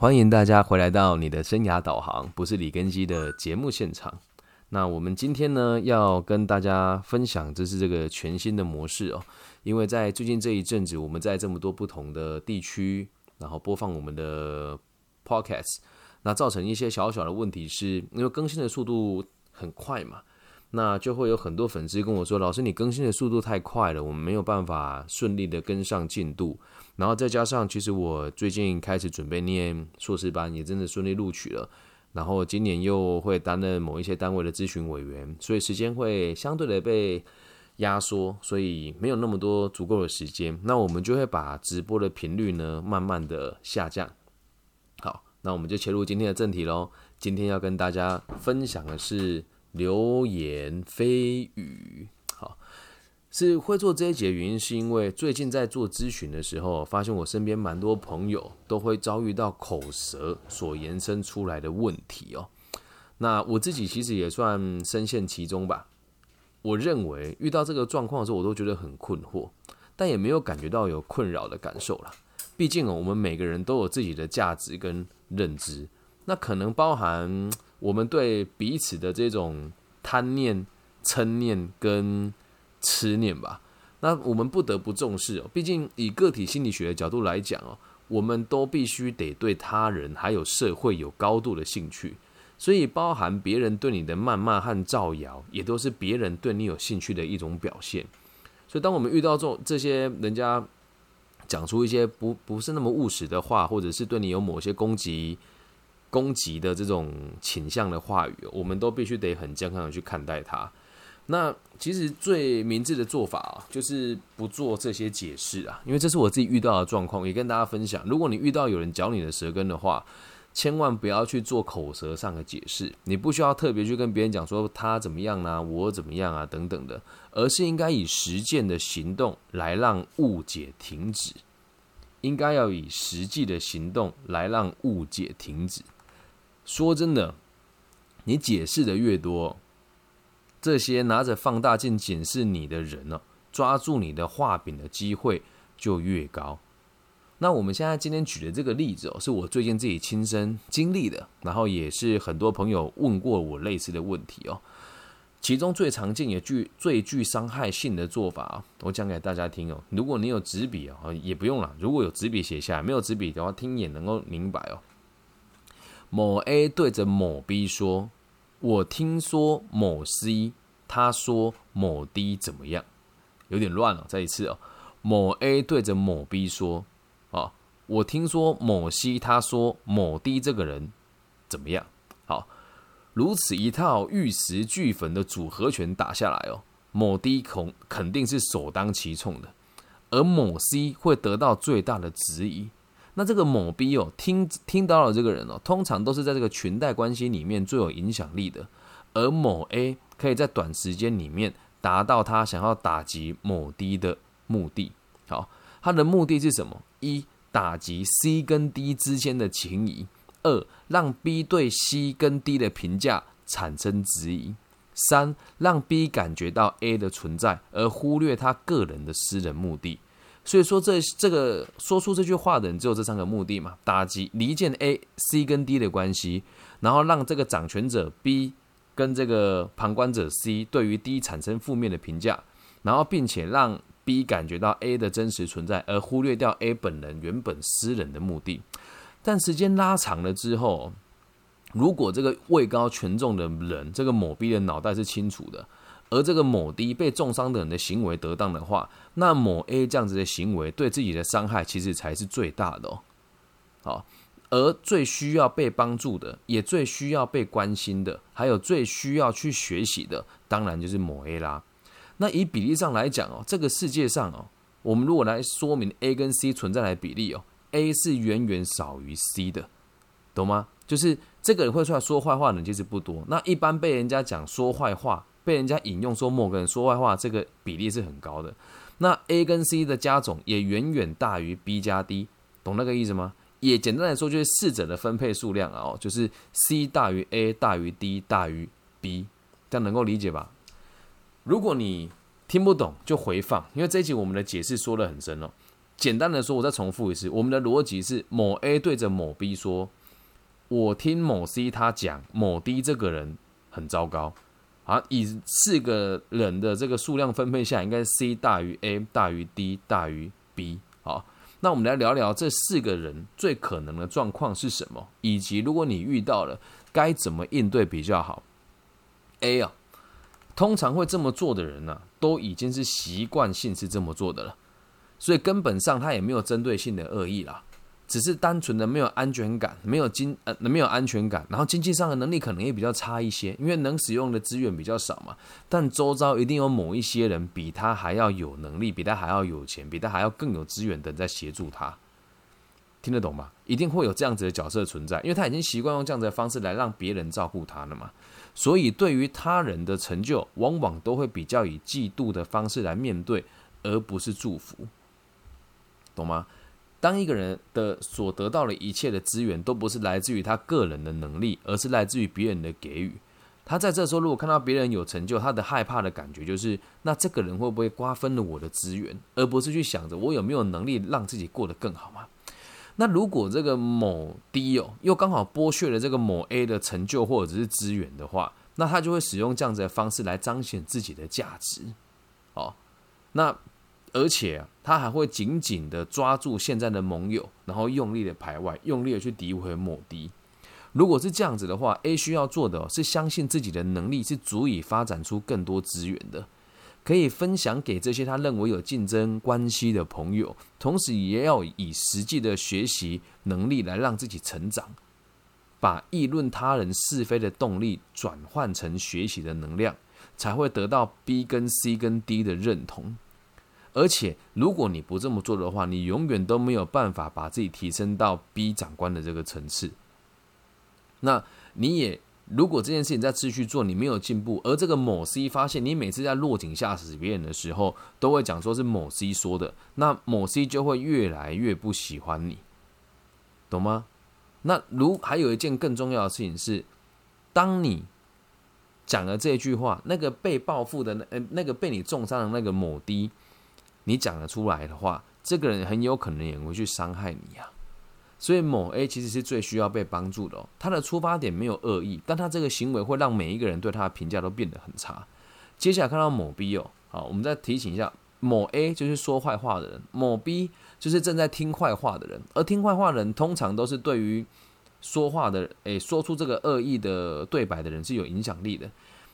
欢迎大家回来到你的生涯导航，不是李根基的节目现场。那我们今天呢，要跟大家分享，这是这个全新的模式哦。因为在最近这一阵子，我们在这么多不同的地区，然后播放我们的 podcasts，那造成一些小小的问题，是因为更新的速度很快嘛，那就会有很多粉丝跟我说：“老师，你更新的速度太快了，我们没有办法顺利的跟上进度。”然后再加上，其实我最近开始准备念硕士班，也真的顺利录取了。然后今年又会担任某一些单位的咨询委员，所以时间会相对的被压缩，所以没有那么多足够的时间。那我们就会把直播的频率呢，慢慢的下降。好，那我们就切入今天的正题喽。今天要跟大家分享的是流言蜚语。好，是会做这一节原因，是因为最近在做咨询的时候，发现我身边蛮多朋友都会遭遇到口舌所延伸出来的问题哦。那我自己其实也算深陷其中吧。我认为遇到这个状况的时候，我都觉得很困惑，但也没有感觉到有困扰的感受了。毕竟，我们每个人都有自己的价值跟认知，那可能包含我们对彼此的这种贪念、嗔念跟。痴念吧，那我们不得不重视哦。毕竟以个体心理学的角度来讲哦，我们都必须得对他人还有社会有高度的兴趣，所以包含别人对你的谩骂和造谣，也都是别人对你有兴趣的一种表现。所以，当我们遇到这这些人家讲出一些不不是那么务实的话，或者是对你有某些攻击攻击的这种倾向的话语，我们都必须得很健康的去看待它。那其实最明智的做法啊，就是不做这些解释啊，因为这是我自己遇到的状况，也跟大家分享。如果你遇到有人嚼你的舌根的话，千万不要去做口舌上的解释，你不需要特别去跟别人讲说他怎么样啊，我怎么样啊等等的，而是应该以实践的行动来让误解停止，应该要以实际的行动来让误解停止。说真的，你解释的越多。这些拿着放大镜检视你的人呢，抓住你的画饼的机会就越高。那我们现在今天举的这个例子哦，是我最近自己亲身经历的，然后也是很多朋友问过我类似的问题哦。其中最常见也具最具伤害性的做法，我讲给大家听哦。如果你有纸笔哦，也不用了。如果有纸笔写下来，没有纸笔的话，听也能够明白哦。某 A 对着某 B 说。我听说某 C 他说某 D 怎么样？有点乱了。再一次哦，某 A 对着某 B 说：“啊，我听说某 C 他说某 D 这个人怎么样？”好，如此一套玉石俱焚的组合拳打下来哦，某 D 恐肯定是首当其冲的，而某 C 会得到最大的质疑。那这个某 B 哦，听听到了这个人哦，通常都是在这个裙带关系里面最有影响力的，而某 A 可以在短时间里面达到他想要打击某 D 的目的。好，他的目的是什么？一打击 C 跟 D 之间的情谊；二让 B 对 C 跟 D 的评价产生质疑；三让 B 感觉到 A 的存在，而忽略他个人的私人目的。所以说，这这个说出这句话的人只有这三个目的嘛：打击离间 A、C 跟 D 的关系，然后让这个掌权者 B 跟这个旁观者 C 对于 D 产生负面的评价，然后并且让 B 感觉到 A 的真实存在，而忽略掉 A 本人原本私人的目的。但时间拉长了之后，如果这个位高权重的人，这个某 B 的脑袋是清楚的。而这个某 D 被重伤的人的行为得当的话，那某 A 这样子的行为对自己的伤害其实才是最大的哦。好，而最需要被帮助的，也最需要被关心的，还有最需要去学习的，当然就是某 A 啦。那以比例上来讲哦，这个世界上哦，我们如果来说明 A 跟 C 存在的比例哦，A 是远远少于 C 的，懂吗？就是这个人会出来说坏话的人其实不多。那一般被人家讲说坏话。被人家引用说某个人说坏话，这个比例是很高的。那 A 跟 C 的加总也远远大于 B 加 D，懂那个意思吗？也简单来说就是四者的分配数量啊，哦，就是 C 大于 A 大于 D 大于 B，这样能够理解吧？如果你听不懂就回放，因为这一集我们的解释说的很深哦。简单的说，我再重复一次，我们的逻辑是某 A 对着某 B 说：“我听某 C 他讲，某 D 这个人很糟糕。”啊，以四个人的这个数量分配下，应该 C 大于 A 大于 D 大于 B。好，那我们来聊聊这四个人最可能的状况是什么，以及如果你遇到了，该怎么应对比较好。A 啊，通常会这么做的人呢，都已经是习惯性是这么做的了，所以根本上他也没有针对性的恶意啦。只是单纯的没有安全感，没有经呃没有安全感，然后经济上的能力可能也比较差一些，因为能使用的资源比较少嘛。但周遭一定有某一些人比他还要有能力，比他还要有钱，比他还要更有资源的在协助他。听得懂吗？一定会有这样子的角色存在，因为他已经习惯用这样子的方式来让别人照顾他了嘛。所以对于他人的成就，往往都会比较以嫉妒的方式来面对，而不是祝福。懂吗？当一个人的所得到的一切的资源都不是来自于他个人的能力，而是来自于别人的给予，他在这时候如果看到别人有成就，他的害怕的感觉就是：那这个人会不会瓜分了我的资源，而不是去想着我有没有能力让自己过得更好嘛？那如果这个某 D 哦，又刚好剥削了这个某 A 的成就或者是资源的话，那他就会使用这样子的方式来彰显自己的价值。哦，那。而且他还会紧紧的抓住现在的盟友，然后用力的排外，用力的去诋毁某 D。如果是这样子的话，A 需要做的是相信自己的能力是足以发展出更多资源的，可以分享给这些他认为有竞争关系的朋友，同时也要以实际的学习能力来让自己成长，把议论他人是非的动力转换成学习的能量，才会得到 B 跟 C 跟 D 的认同。而且，如果你不这么做的话，你永远都没有办法把自己提升到 B 长官的这个层次。那你也，如果这件事情在持续做，你没有进步，而这个某 C 发现你每次在落井下石别人的时候，都会讲说是某 C 说的，那某 C 就会越来越不喜欢你，懂吗？那如还有一件更重要的事情是，当你讲了这句话，那个被报复的那呃那个被你重伤的那个某 D。你讲得出来的话，这个人很有可能也会去伤害你啊。所以某 A 其实是最需要被帮助的哦。他的出发点没有恶意，但他这个行为会让每一个人对他的评价都变得很差。接下来看到某 B 哦，好，我们再提醒一下，某 A 就是说坏话的人，某 B 就是正在听坏话的人。而听坏话的人通常都是对于说话的，诶，说出这个恶意的对白的人是有影响力的。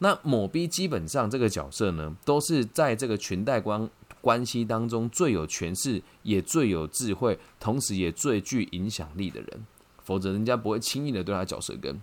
那某 B 基本上这个角色呢，都是在这个裙带关。关系当中最有权势、也最有智慧，同时也最具影响力的人，否则人家不会轻易的对他角色跟。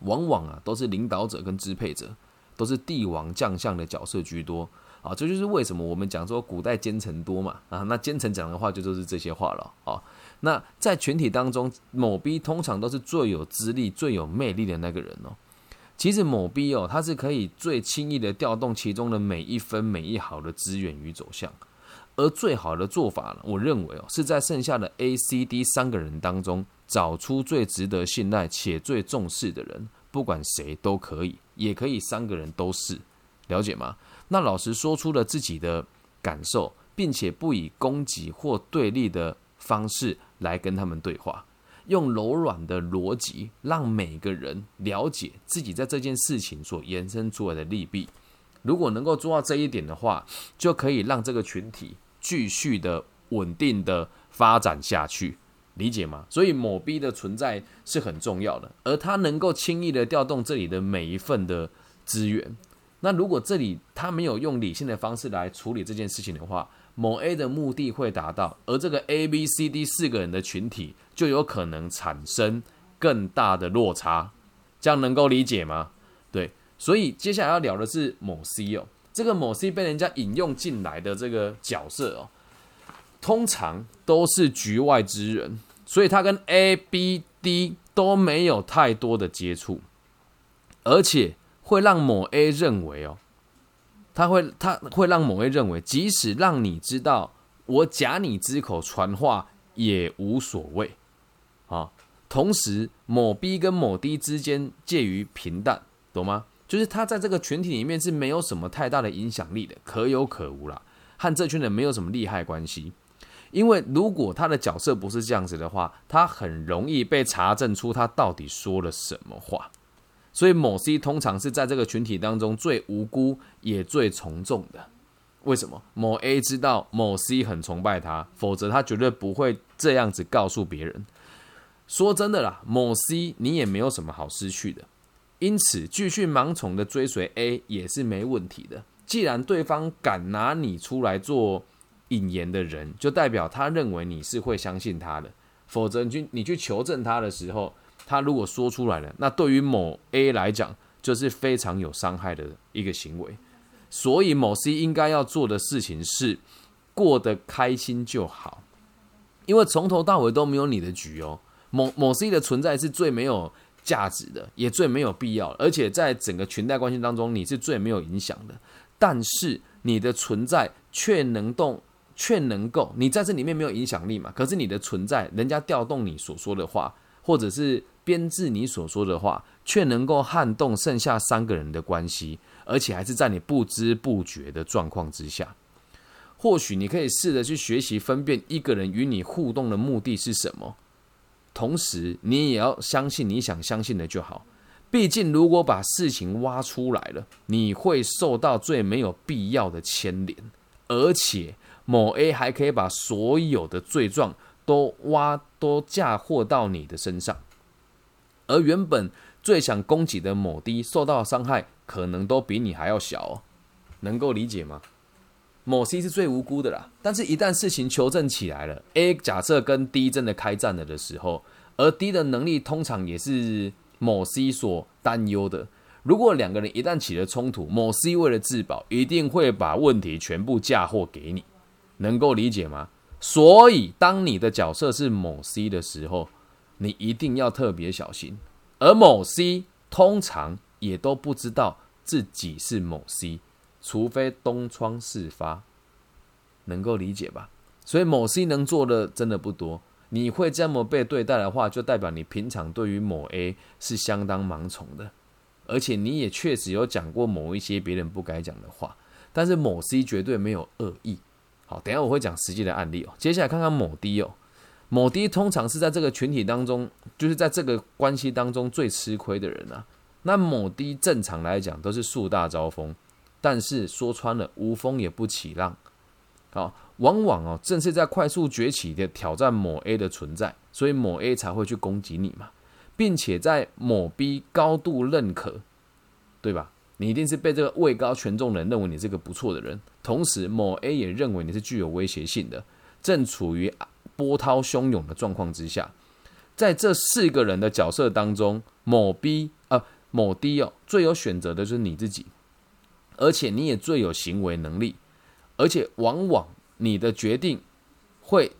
往往啊，都是领导者跟支配者，都是帝王将相的角色居多啊。这就是为什么我们讲说古代奸臣多嘛啊。那奸臣讲的话就都是这些话了啊。那在群体当中，某 B 通常都是最有资历、最有魅力的那个人哦。其实某 B 哦，它是可以最轻易的调动其中的每一分每一毫的资源与走向，而最好的做法呢，我认为哦，是在剩下的 A、C、D 三个人当中找出最值得信赖且最重视的人，不管谁都可以，也可以三个人都是，了解吗？那老实说出了自己的感受，并且不以攻击或对立的方式来跟他们对话。用柔软的逻辑，让每个人了解自己在这件事情所延伸出来的利弊。如果能够做到这一点的话，就可以让这个群体继续的稳定的发展下去，理解吗？所以某 B 的存在是很重要的，而他能够轻易的调动这里的每一份的资源。那如果这里他没有用理性的方式来处理这件事情的话，某 A 的目的会达到，而这个 A、B、C、D 四个人的群体就有可能产生更大的落差，这样能够理解吗？对，所以接下来要聊的是某 C 哦，这个某 C 被人家引用进来的这个角色哦，通常都是局外之人，所以他跟 A、B、D 都没有太多的接触，而且会让某 A 认为哦。他会，他会让某位认为，即使让你知道我假你之口传话也无所谓啊。同时，某 B 跟某 D 之间介于平淡，懂吗？就是他在这个群体里面是没有什么太大的影响力的，可有可无啦，和这群人没有什么利害关系。因为如果他的角色不是这样子的话，他很容易被查证出他到底说了什么话。所以某 C 通常是在这个群体当中最无辜也最从众的。为什么？某 A 知道某 C 很崇拜他，否则他绝对不会这样子告诉别人。说真的啦，某 C 你也没有什么好失去的，因此继续盲从的追随 A 也是没问题的。既然对方敢拿你出来做引言的人，就代表他认为你是会相信他的。否则，你去你去求证他的时候，他如果说出来了，那对于某 A 来讲，就是非常有伤害的一个行为。所以，某 C 应该要做的事情是过得开心就好，因为从头到尾都没有你的局哦。某某 C 的存在是最没有价值的，也最没有必要，而且在整个裙带关系当中，你是最没有影响的。但是你的存在却能动，却能够你在这里面没有影响力嘛？可是你的存在，人家调动你所说的话，或者是编制你所说的话，却能够撼动剩下三个人的关系。而且还是在你不知不觉的状况之下，或许你可以试着去学习分辨一个人与你互动的目的是什么，同时你也要相信你想相信的就好。毕竟，如果把事情挖出来了，你会受到最没有必要的牵连，而且某 A 还可以把所有的罪状都挖都嫁祸到你的身上，而原本最想攻击的某 D 受到伤害。可能都比你还要小，哦，能够理解吗？某 C 是最无辜的啦，但是，一旦事情求证起来了，A 假设跟 D 真的开战了的时候，而 D 的能力通常也是某 C 所担忧的。如果两个人一旦起了冲突，某 C 为了自保，一定会把问题全部嫁祸给你，能够理解吗？所以，当你的角色是某 C 的时候，你一定要特别小心。而某 C 通常。也都不知道自己是某 C，除非东窗事发，能够理解吧？所以某 C 能做的真的不多。你会这么被对待的话，就代表你平常对于某 A 是相当盲从的，而且你也确实有讲过某一些别人不该讲的话。但是某 C 绝对没有恶意。好，等下我会讲实际的案例哦。接下来看看某 D 哦，某 D 通常是在这个群体当中，就是在这个关系当中最吃亏的人啊。那某低正常来讲都是树大招风，但是说穿了无风也不起浪，好，往往哦正是在快速崛起的挑战某 A 的存在，所以某 A 才会去攻击你嘛，并且在某 B 高度认可，对吧？你一定是被这个位高权重的人认为你是个不错的人，同时某 A 也认为你是具有威胁性的，正处于波涛汹涌的状况之下，在这四个人的角色当中，某 B 呃。某 D 哦，最有选择的就是你自己，而且你也最有行为能力，而且往往你的决定会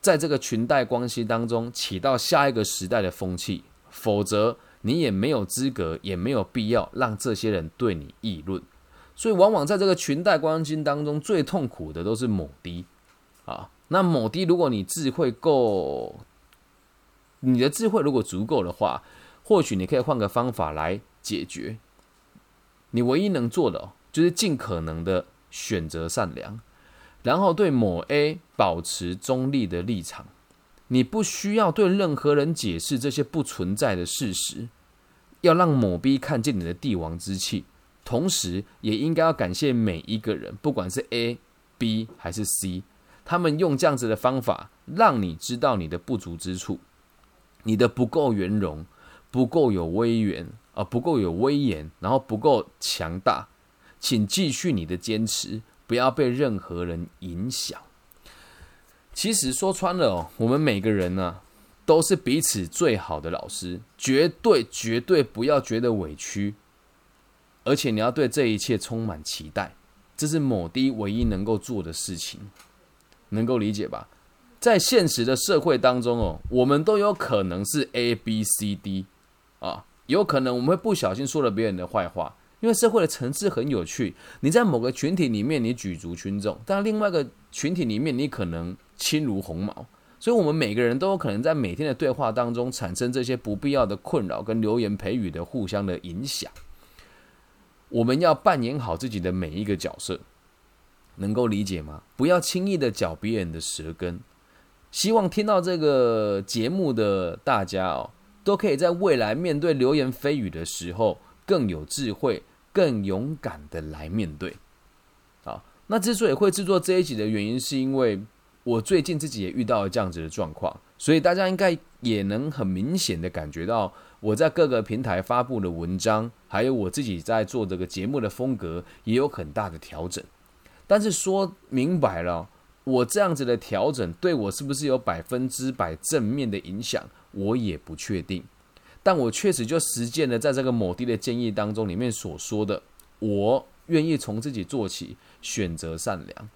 在这个裙带关系当中起到下一个时代的风气，否则你也没有资格，也没有必要让这些人对你议论。所以，往往在这个裙带关系当中最痛苦的都是某 D 啊。那某 D，如果你智慧够，你的智慧如果足够的话。或许你可以换个方法来解决。你唯一能做的就是尽可能的选择善良，然后对某 A 保持中立的立场。你不需要对任何人解释这些不存在的事实，要让某 B 看见你的帝王之气，同时也应该要感谢每一个人，不管是 A、B 还是 C，他们用这样子的方法让你知道你的不足之处，你的不够圆融。不够有威严啊，不够有威严，然后不够强大，请继续你的坚持，不要被任何人影响。其实说穿了哦，我们每个人呢，都是彼此最好的老师，绝对绝对不要觉得委屈，而且你要对这一切充满期待，这是某的唯一能够做的事情，能够理解吧？在现实的社会当中哦，我们都有可能是 A B C D。啊，有可能我们会不小心说了别人的坏话，因为社会的层次很有趣。你在某个群体里面，你举足轻重；但另外一个群体里面，你可能轻如鸿毛。所以，我们每个人都有可能在每天的对话当中产生这些不必要的困扰跟流言蜚语的互相的影响。我们要扮演好自己的每一个角色，能够理解吗？不要轻易的嚼别人的舌根，希望听到这个节目的大家哦，都可以在未来面对流言蜚语的时候，更有智慧、更勇敢的来面对。好，那之所以会制作这一集的原因，是因为我最近自己也遇到了这样子的状况，所以大家应该也能很明显的感觉到。我在各个平台发布的文章，还有我自己在做这个节目的风格，也有很大的调整。但是说明白了，我这样子的调整对我是不是有百分之百正面的影响，我也不确定。但我确实就实践了在这个某地的建议当中里面所说的，我愿意从自己做起，选择善良。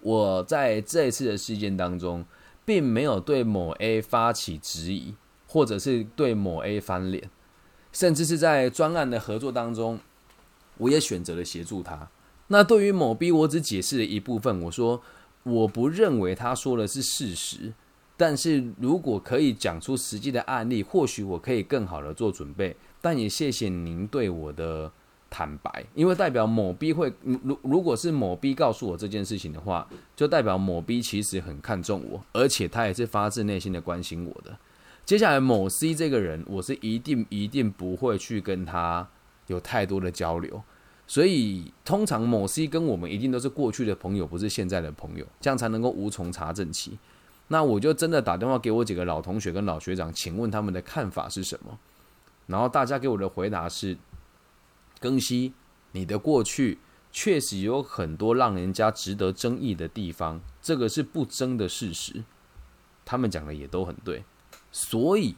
我在这一次的事件当中，并没有对某 A 发起质疑。或者是对某 A 翻脸，甚至是在专案的合作当中，我也选择了协助他。那对于某 B，我只解释了一部分，我说我不认为他说的是事实，但是如果可以讲出实际的案例，或许我可以更好的做准备。但也谢谢您对我的坦白，因为代表某 B 会，如如果是某 B 告诉我这件事情的话，就代表某 B 其实很看重我，而且他也是发自内心的关心我的。接下来某 C 这个人，我是一定一定不会去跟他有太多的交流，所以通常某 C 跟我们一定都是过去的朋友，不是现在的朋友，这样才能够无从查证起。那我就真的打电话给我几个老同学跟老学长，请问他们的看法是什么？然后大家给我的回答是：庚希你的过去确实有很多让人家值得争议的地方，这个是不争的事实。他们讲的也都很对。所以，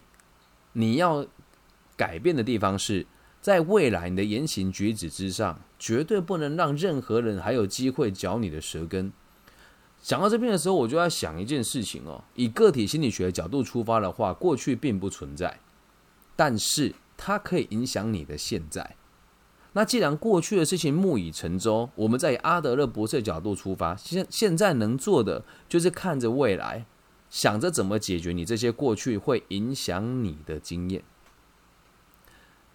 你要改变的地方是在未来你的言行举止之上，绝对不能让任何人还有机会嚼你的舌根。讲到这边的时候，我就要想一件事情哦。以个体心理学的角度出发的话，过去并不存在，但是它可以影响你的现在。那既然过去的事情木已成舟，我们在阿德勒博士的角度出发，现现在能做的就是看着未来。想着怎么解决你这些过去会影响你的经验，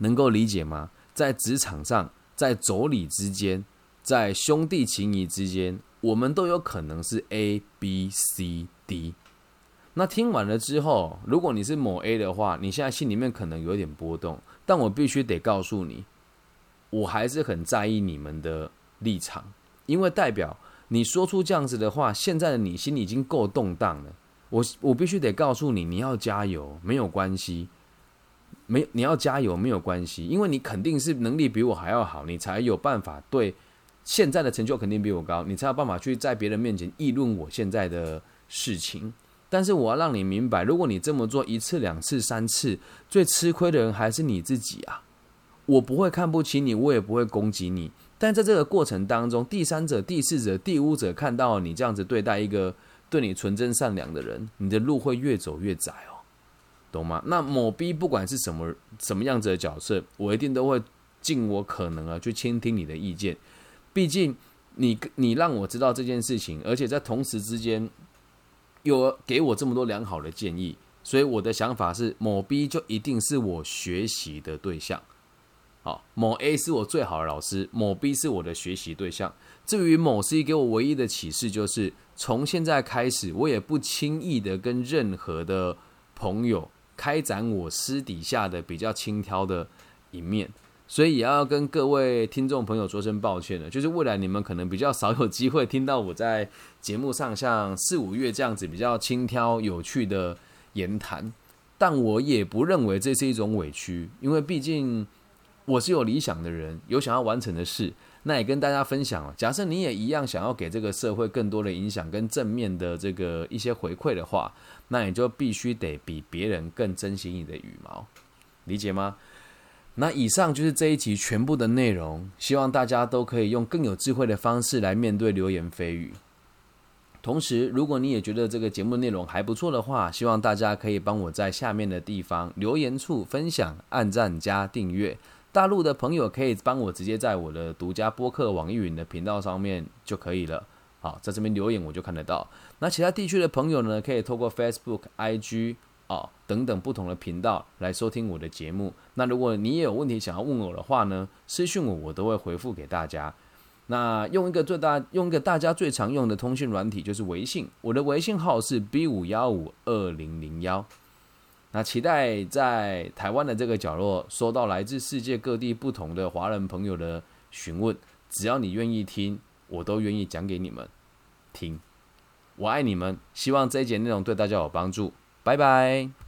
能够理解吗？在职场上，在妯娌之间，在兄弟情谊之间，我们都有可能是 A、B、C、D。那听完了之后，如果你是某 A 的话，你现在心里面可能有点波动，但我必须得告诉你，我还是很在意你们的立场，因为代表你说出这样子的话，现在的你心里已经够动荡了。我我必须得告诉你，你要加油，没有关系，没你要加油没有关系，因为你肯定是能力比我还要好，你才有办法对现在的成就肯定比我高，你才有办法去在别人面前议论我现在的事情。但是我要让你明白，如果你这么做一次、两次、三次，最吃亏的人还是你自己啊！我不会看不起你，我也不会攻击你，但在这个过程当中，第三者、第四者、第五者看到你这样子对待一个。对你纯真善良的人，你的路会越走越窄哦，懂吗？那某 B 不管是什么什么样子的角色，我一定都会尽我可能啊去倾听你的意见。毕竟你你让我知道这件事情，而且在同时之间有给我这么多良好的建议，所以我的想法是，某 B 就一定是我学习的对象。好，某 A 是我最好的老师，某 B 是我的学习对象。至于某 C 给我唯一的启示就是。从现在开始，我也不轻易的跟任何的朋友开展我私底下的比较轻佻的一面，所以也要跟各位听众朋友说声抱歉了。就是未来你们可能比较少有机会听到我在节目上像四五月这样子比较轻佻有趣的言谈，但我也不认为这是一种委屈，因为毕竟我是有理想的人，有想要完成的事。那也跟大家分享了。假设你也一样想要给这个社会更多的影响跟正面的这个一些回馈的话，那你就必须得比别人更珍惜你的羽毛，理解吗？那以上就是这一集全部的内容，希望大家都可以用更有智慧的方式来面对流言蜚语。同时，如果你也觉得这个节目内容还不错的话，希望大家可以帮我在下面的地方留言处分享、按赞加订阅。大陆的朋友可以帮我直接在我的独家播客网易云的频道上面就可以了。好，在这边留言我就看得到。那其他地区的朋友呢，可以透过 Facebook、IG 啊等等不同的频道来收听我的节目。那如果你也有问题想要问我的话呢，私信我我都会回复给大家。那用一个最大用一个大家最常用的通讯软体就是微信，我的微信号是 B 五幺五二零零幺。那期待在台湾的这个角落收到来自世界各地不同的华人朋友的询问，只要你愿意听，我都愿意讲给你们听。我爱你们，希望这一节内容对大家有帮助。拜拜。